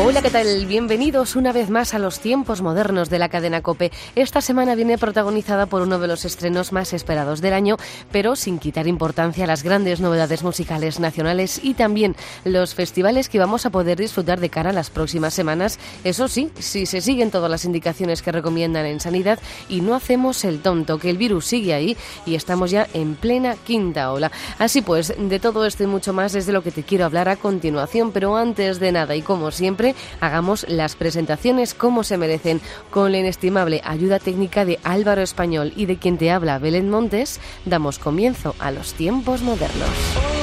Hola, ¿qué tal? Bienvenidos una vez más a los tiempos modernos de la cadena Cope. Esta semana viene protagonizada por uno de los estrenos más esperados del año, pero sin quitar importancia a las grandes novedades musicales nacionales y también los festivales que vamos a poder disfrutar de cara a las próximas semanas. Eso sí, si se siguen todas las indicaciones que recomiendan en sanidad y no hacemos el tonto, que el virus sigue ahí y estamos ya en plena quinta ola. Así pues, de todo esto y mucho más es de lo que te quiero hablar a continuación, pero antes de nada y como siempre, hagamos las presentaciones como se merecen, con la inestimable ayuda técnica de Álvaro Español y de quien te habla Belén Montes, damos comienzo a los tiempos modernos.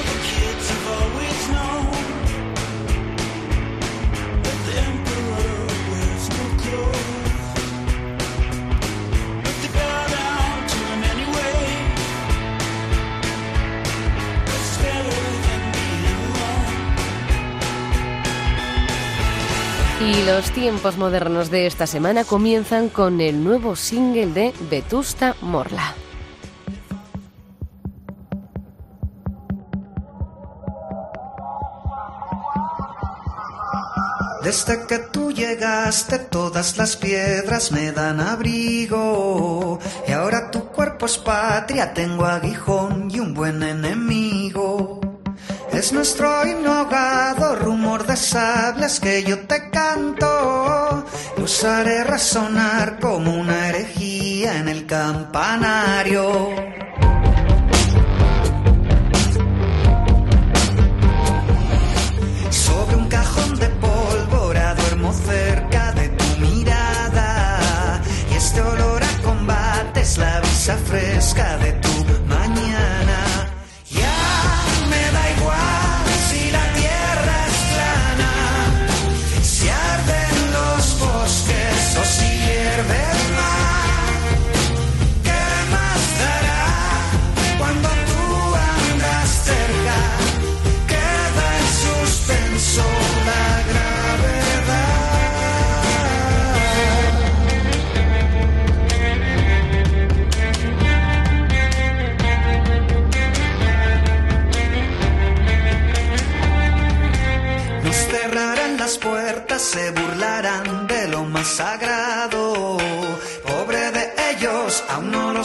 Y los tiempos modernos de esta semana comienzan con el nuevo single de Vetusta Morla. Desde que tú llegaste todas las piedras me dan abrigo y ahora tu cuerpo es patria, tengo aguijón y un buen enemigo. Es nuestro inhogado rumor de sables que yo te canto. Los haré resonar como una herejía en el campanario. Sobre un cajón de pólvora duermo cerca de tu mirada. Y este olor a combate es la brisa fresca de tu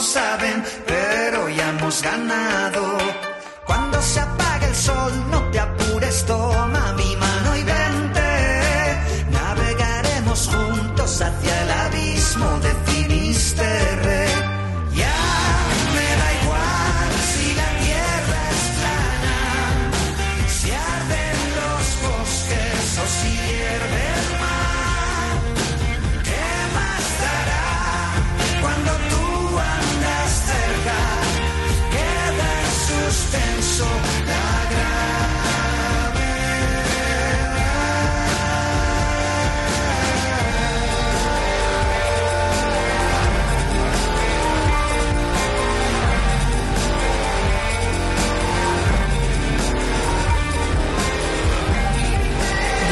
saben, pero ya hemos ganado. Cuando se apague el sol, no te apures, toma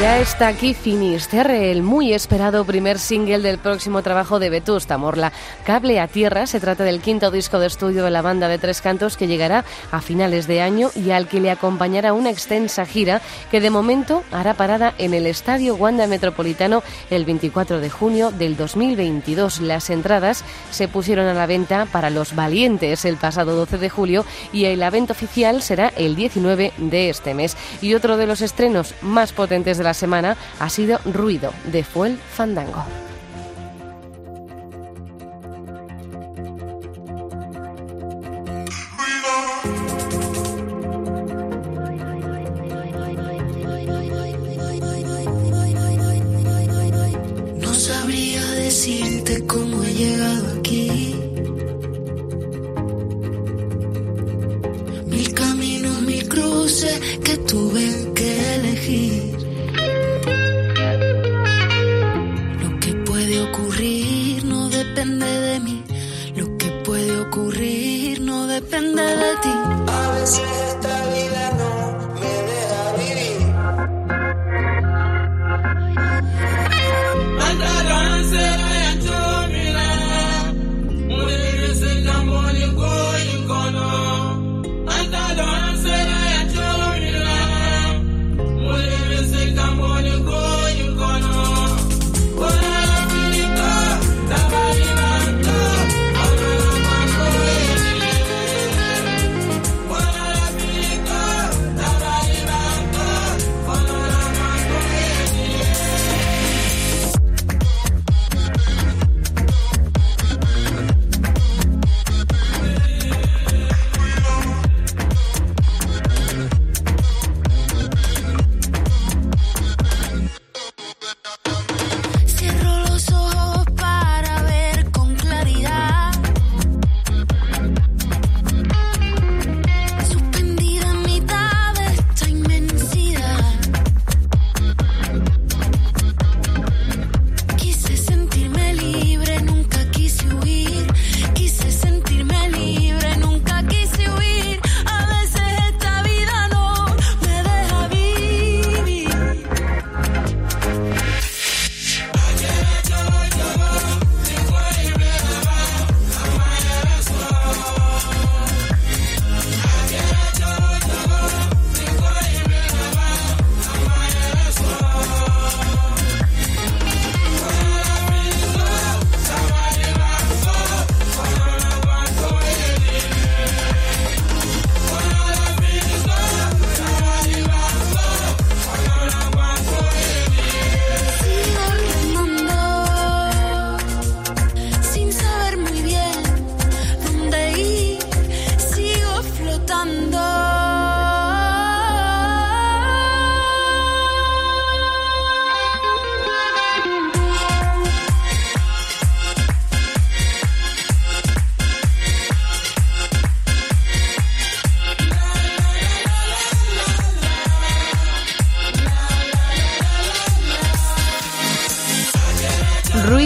Ya está aquí Finisterre, el muy esperado primer single del próximo trabajo de Vetusta Morla. Cable a Tierra se trata del quinto disco de estudio de la banda de Tres Cantos que llegará a finales de año y al que le acompañará una extensa gira que de momento hará parada en el Estadio Wanda Metropolitano el 24 de junio del 2022. Las entradas se pusieron a la venta para los valientes el pasado 12 de julio y el evento oficial será el 19 de este mes. Y otro de los estrenos más potentes de la semana ha sido Ruido de Fuel Fandango.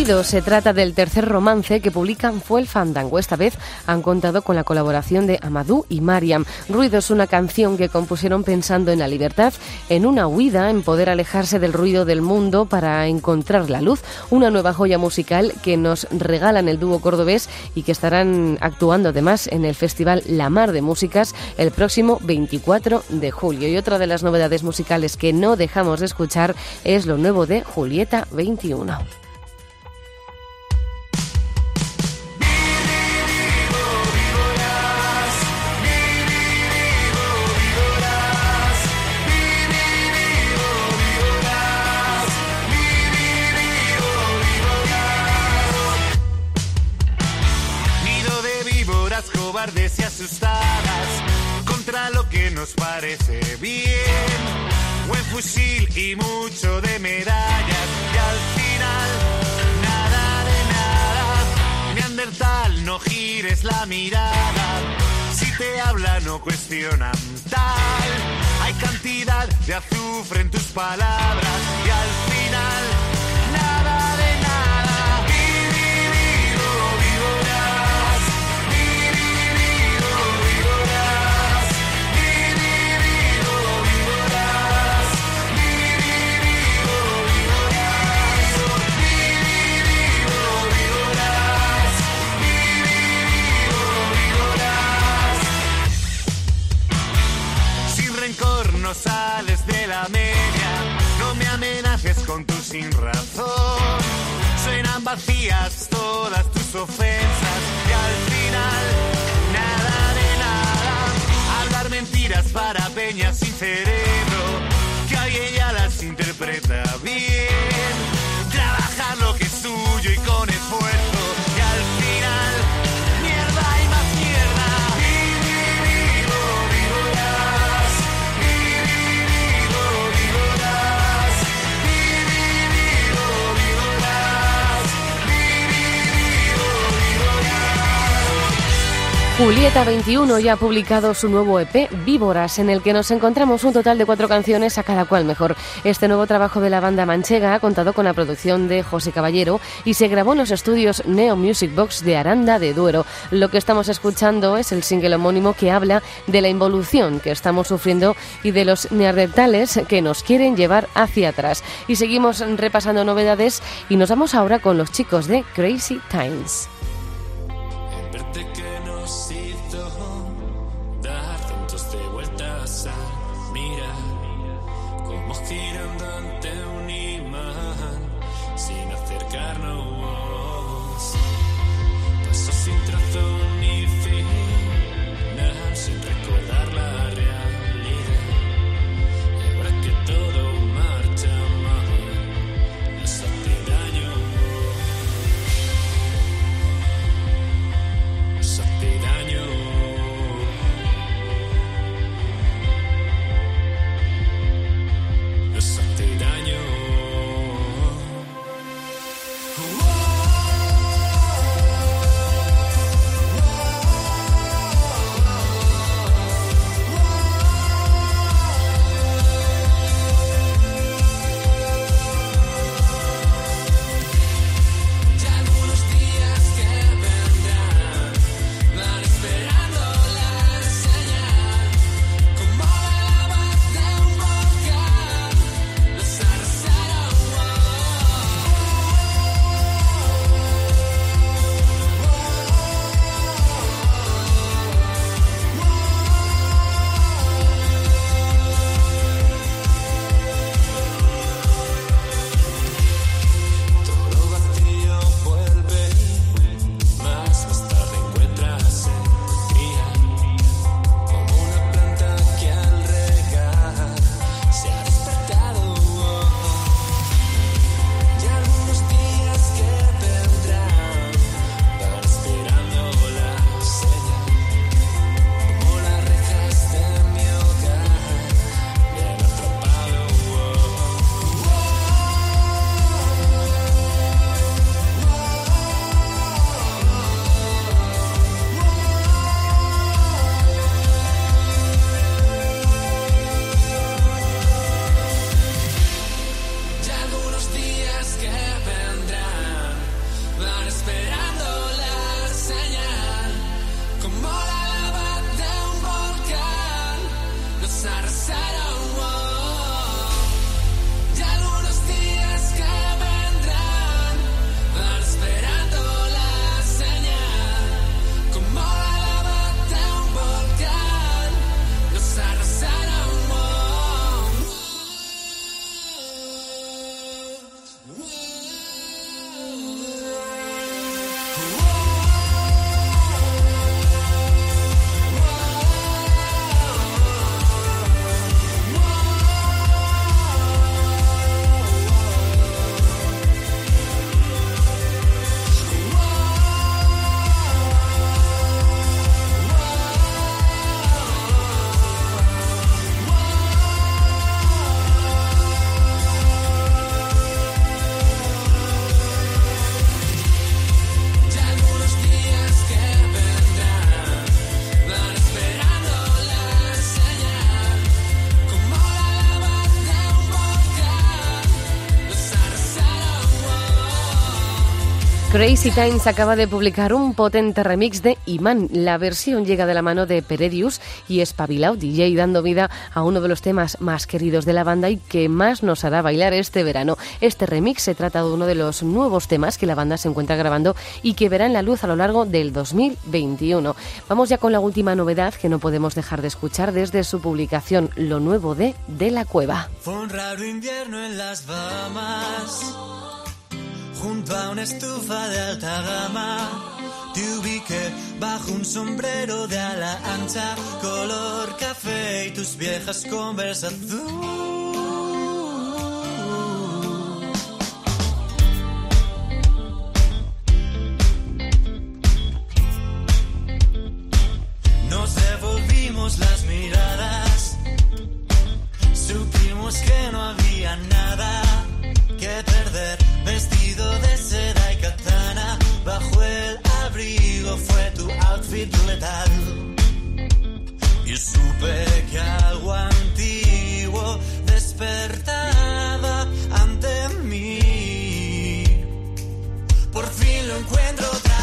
Ruido se trata del tercer romance que publican Fue el Fandango. Esta vez han contado con la colaboración de Amadou y Mariam. Ruido es una canción que compusieron pensando en la libertad, en una huida, en poder alejarse del ruido del mundo para encontrar la luz. Una nueva joya musical que nos regalan el dúo cordobés y que estarán actuando además en el Festival La Mar de Músicas el próximo 24 de julio. Y otra de las novedades musicales que no dejamos de escuchar es lo nuevo de Julieta 21. Y asustadas contra lo que nos parece bien. Buen fusil y mucho de medallas y al final nada de nada. Neandertal, no gires la mirada. Si te hablan no cuestionan tal. Hay cantidad de azufre en tus palabras y al final sales de la media, no me amenaces con tu sin razón. Suenan vacías todas tus ofensas y al final nada de nada. Hablar mentiras para peñas sin Julieta 21 ya ha publicado su nuevo EP, Víboras, en el que nos encontramos un total de cuatro canciones a cada cual mejor. Este nuevo trabajo de la banda manchega ha contado con la producción de José Caballero y se grabó en los estudios Neo Music Box de Aranda de Duero. Lo que estamos escuchando es el single homónimo que habla de la involución que estamos sufriendo y de los neandertales que nos quieren llevar hacia atrás. Y seguimos repasando novedades y nos vamos ahora con los chicos de Crazy Times. Crazy Times acaba de publicar un potente remix de Iman. La versión llega de la mano de Peredius y Espabilao DJ, dando vida a uno de los temas más queridos de la banda y que más nos hará bailar este verano. Este remix se trata de uno de los nuevos temas que la banda se encuentra grabando y que verá en la luz a lo largo del 2021. Vamos ya con la última novedad que no podemos dejar de escuchar desde su publicación, lo nuevo de De la Cueva. Fue un raro invierno en las Bahamas junto a una estufa de alta gama. Te ubiqué bajo un sombrero de ala ancha, color café y tus viejas devolvimos las miradas, supimos que no había nada perder. Vestido de seda y katana, bajo el abrigo fue tu outfit letal. Y supe que algo antiguo despertaba ante mí. Por fin lo encuentro otra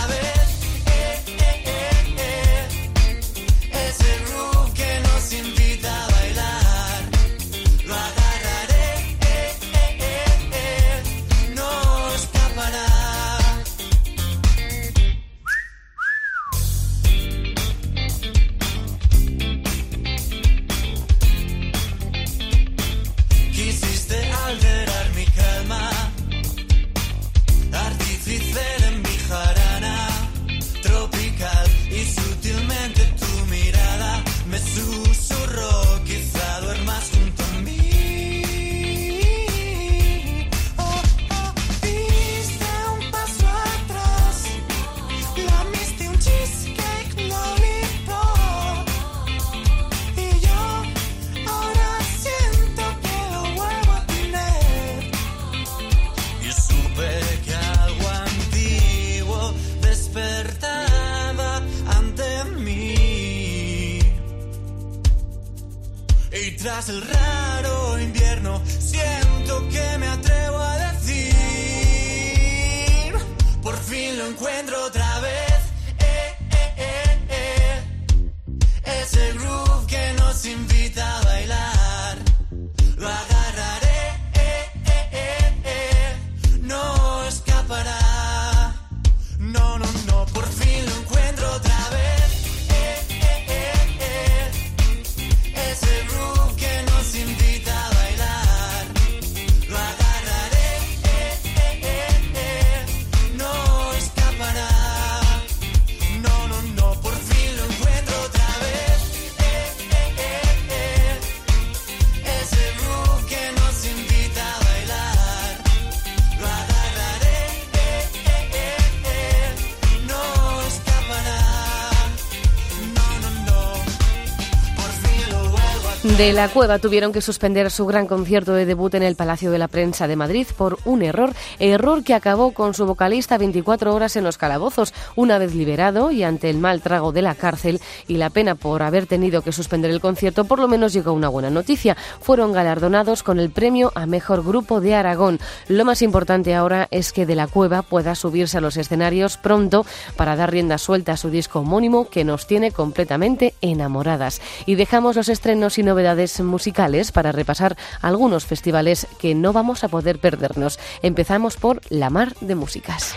De la Cueva tuvieron que suspender su gran concierto de debut en el Palacio de la Prensa de Madrid por un error, error que acabó con su vocalista 24 horas en los calabozos, una vez liberado y ante el mal trago de la cárcel y la pena por haber tenido que suspender el concierto, por lo menos llegó una buena noticia. Fueron galardonados con el premio a Mejor Grupo de Aragón. Lo más importante ahora es que De la Cueva pueda subirse a los escenarios pronto para dar rienda suelta a su disco homónimo que nos tiene completamente enamoradas. Y dejamos los estrenos y novedades musicales para repasar algunos festivales que no vamos a poder perdernos. Empezamos por La Mar de Músicas.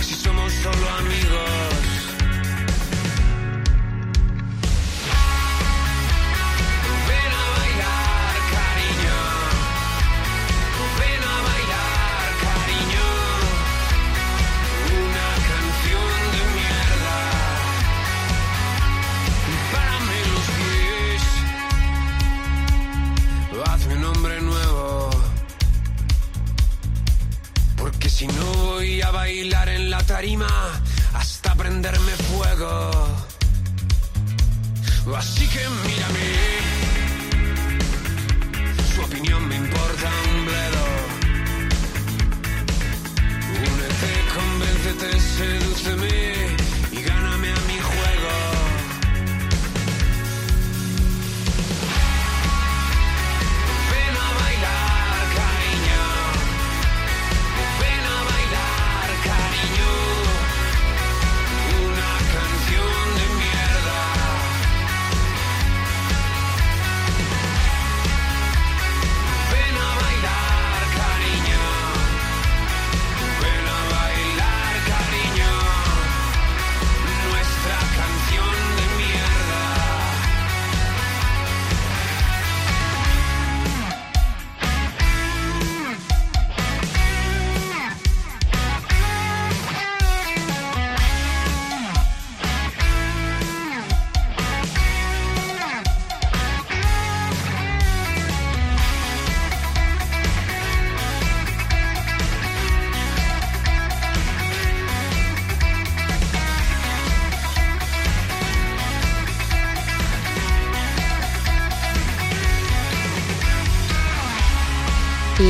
si somos solo amigos?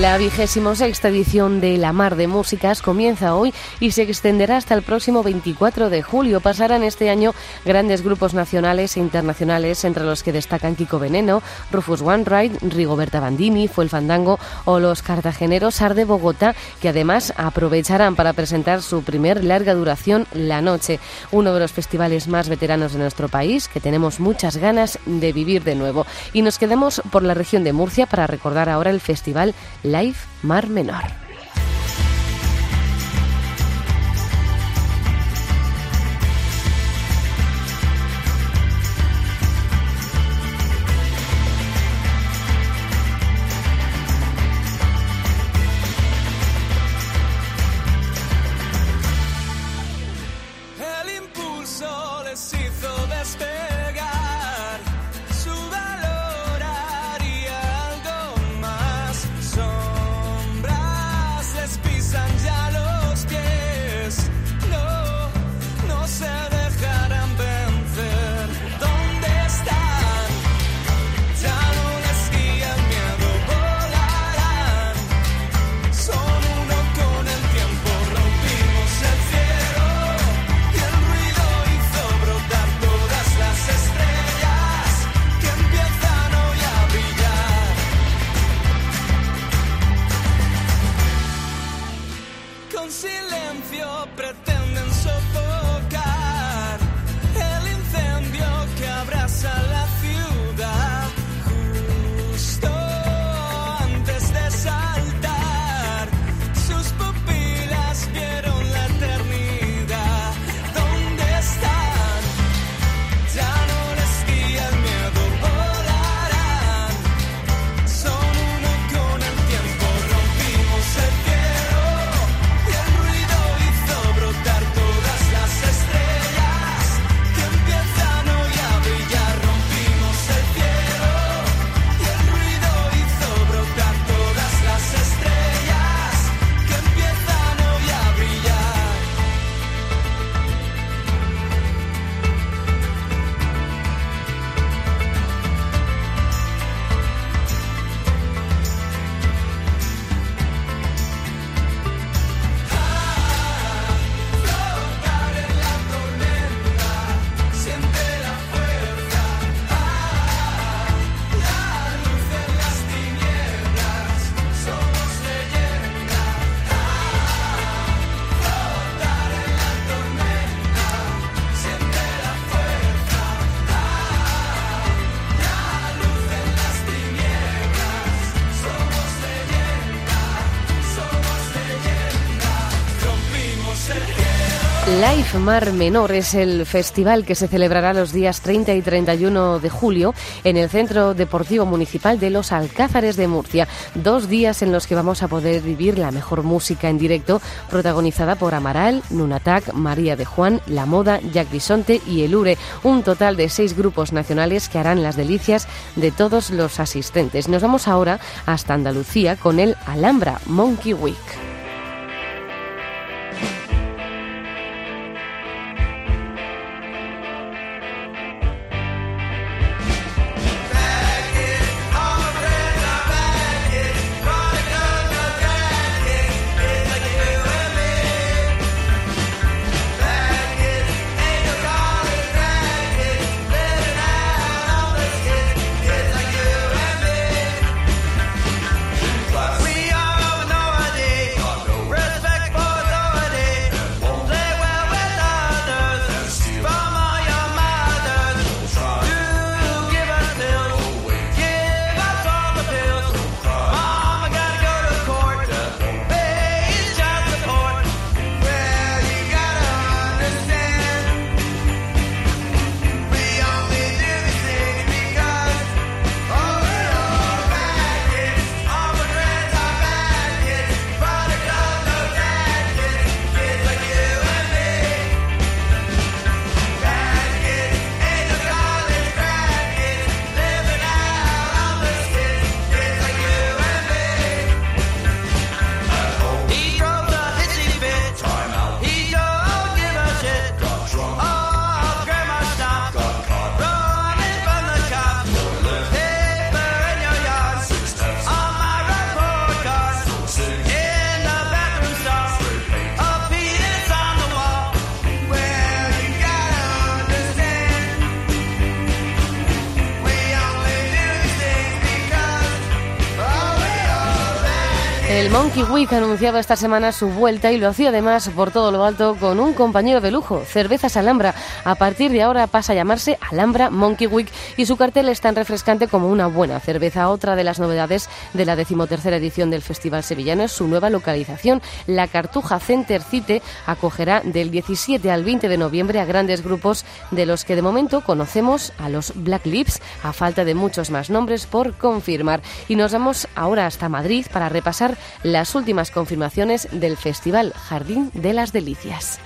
La vigésimo sexta edición de La Mar de Músicas comienza hoy y se extenderá hasta el próximo 24 de julio. Pasarán este año grandes grupos nacionales e internacionales, entre los que destacan Kiko Veneno, Rufus Wainwright, Rigoberta Bandini, Fue Fandango o los cartageneros Ar de Bogotá, que además aprovecharán para presentar su primer larga duración La Noche, uno de los festivales más veteranos de nuestro país, que tenemos muchas ganas de vivir de nuevo. Y nos quedamos por la región de Murcia para recordar ahora el festival Live Mar Menor. Mar Menor es el festival que se celebrará los días 30 y 31 de julio en el Centro Deportivo Municipal de Los Alcázares de Murcia. Dos días en los que vamos a poder vivir la mejor música en directo, protagonizada por Amaral, Nunatak, María de Juan, La Moda, Jack Bisonte y Elure. Un total de seis grupos nacionales que harán las delicias de todos los asistentes. Nos vamos ahora hasta Andalucía con el Alhambra Monkey Week. Week anunciaba esta semana su vuelta y lo hacía además por todo lo alto con un compañero de lujo, Cervezas Alhambra. A partir de ahora pasa a llamarse Alhambra Monkey Week y su cartel es tan refrescante como una buena cerveza. Otra de las novedades de la decimotercera edición del Festival Sevillano es su nueva localización. La Cartuja Center Cite acogerá del 17 al 20 de noviembre a grandes grupos de los que de momento conocemos a los Black Lips, a falta de muchos más nombres por confirmar. Y nos vamos ahora hasta Madrid para repasar las últimas confirmaciones del Festival Jardín de las Delicias.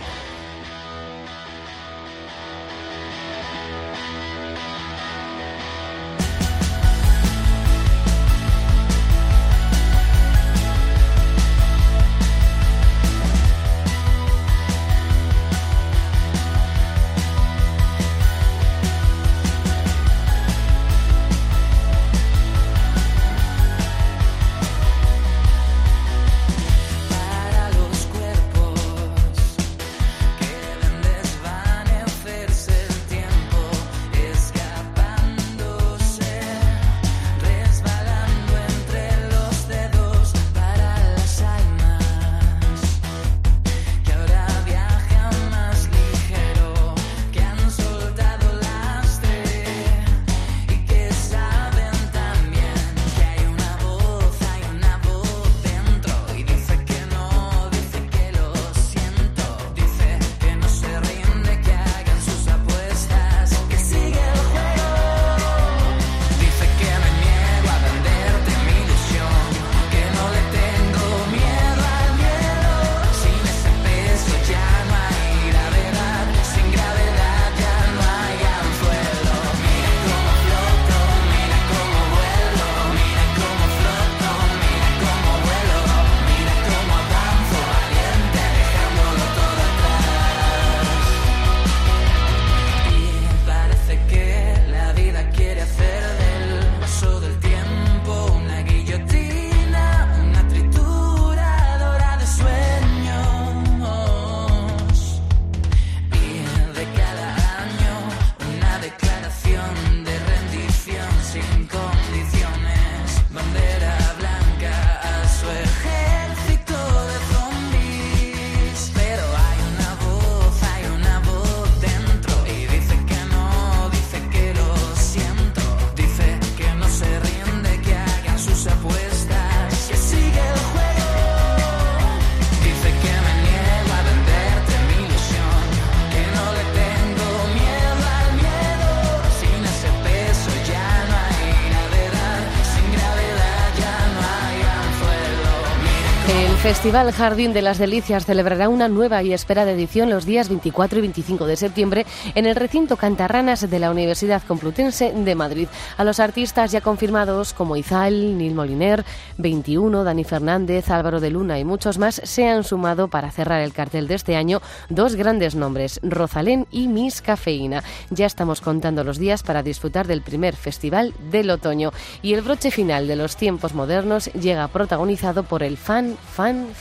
Festival Jardín de las Delicias celebrará una nueva y esperada edición los días 24 y 25 de septiembre en el recinto Cantarranas de la Universidad Complutense de Madrid. A los artistas ya confirmados como Izal, Nil Moliner, 21, Dani Fernández, Álvaro de Luna y muchos más se han sumado para cerrar el cartel de este año dos grandes nombres, Rosalén y Miss Cafeína. Ya estamos contando los días para disfrutar del primer festival del otoño y el broche final de los tiempos modernos llega protagonizado por el Fan Fan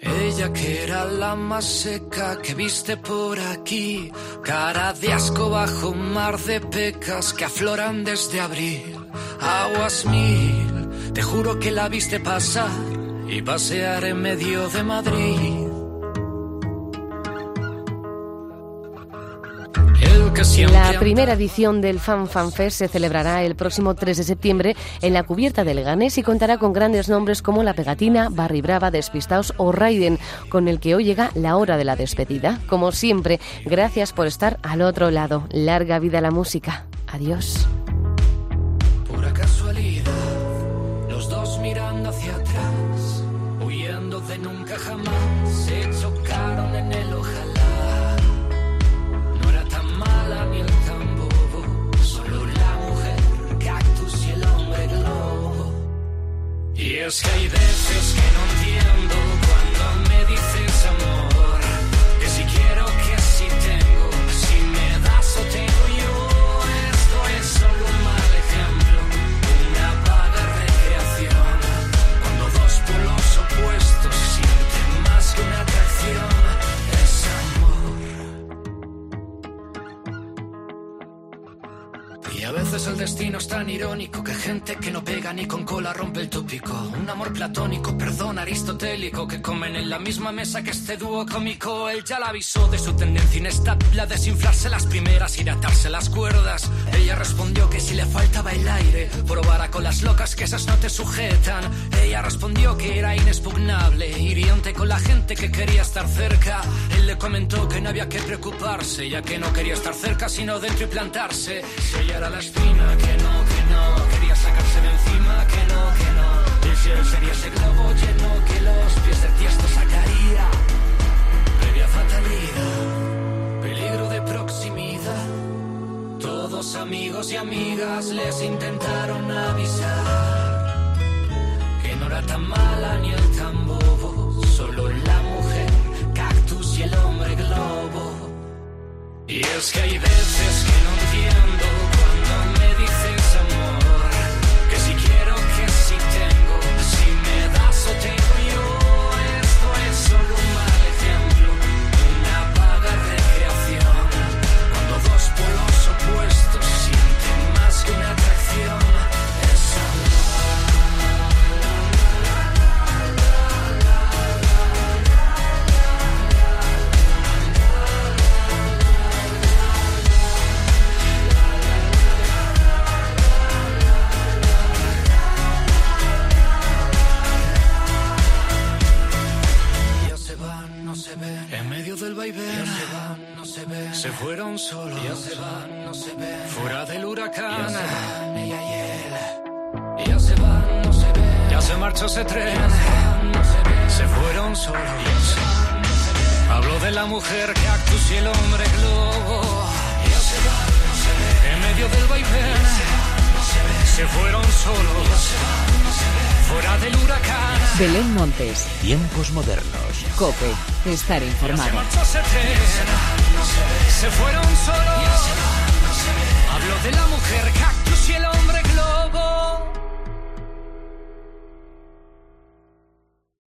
Ella que era la más seca que viste por aquí, cara de asco bajo un mar de pecas que afloran desde abril. Aguas mil, te juro que la viste pasar y pasear en medio de Madrid. La primera edición del Fan Fan Fest se celebrará el próximo 3 de septiembre en la cubierta del Ganés y contará con grandes nombres como La Pegatina, Barry Brava, Despistaos o Raiden, con el que hoy llega la hora de la despedida. Como siempre, gracias por estar al otro lado. Larga vida a la música. Adiós. Pura casualidad, los dos mirando hacia atrás, huyendo de nunca jamás, Es que hay veces que no destino es tan irónico que gente que no pega ni con cola rompe el tópico. Un amor platónico, perdón, aristotélico, que comen en la misma mesa que este dúo cómico. Él ya la avisó de su tendencia inestable a desinflarse las primeras y atarse las cuerdas. Ella respondió que si le faltaba el aire, probara con las locas que esas no te sujetan. Ella respondió que era inexpugnable, hiriente con la gente que quería estar cerca. Él le comentó que no había que preocuparse, ya que no quería estar cerca, sino dentro y plantarse. Si ella era la espina, que no, que no, quería sacarse de encima, que no, que no. Él sería ese globo lleno que los pies de tiesto sacaría. Previa fatalidad, peligro de proximidad. Todos amigos y amigas les intentaron avisar que no era tan mala ni el tan bobo, solo la mujer, cactus y el hombre globo. Y es que hay veces que no entiendo ese tren. Se se. Se fueron solos. Hablo de la mujer cactus y el hombre globo. Se se. En medio del vaivén. Se fueron solos. Fuera del huracán. Belén Montes, Tiempos modernos. Cope, estar Se informado. tren, se fueron solos. Hablo de la mujer cactus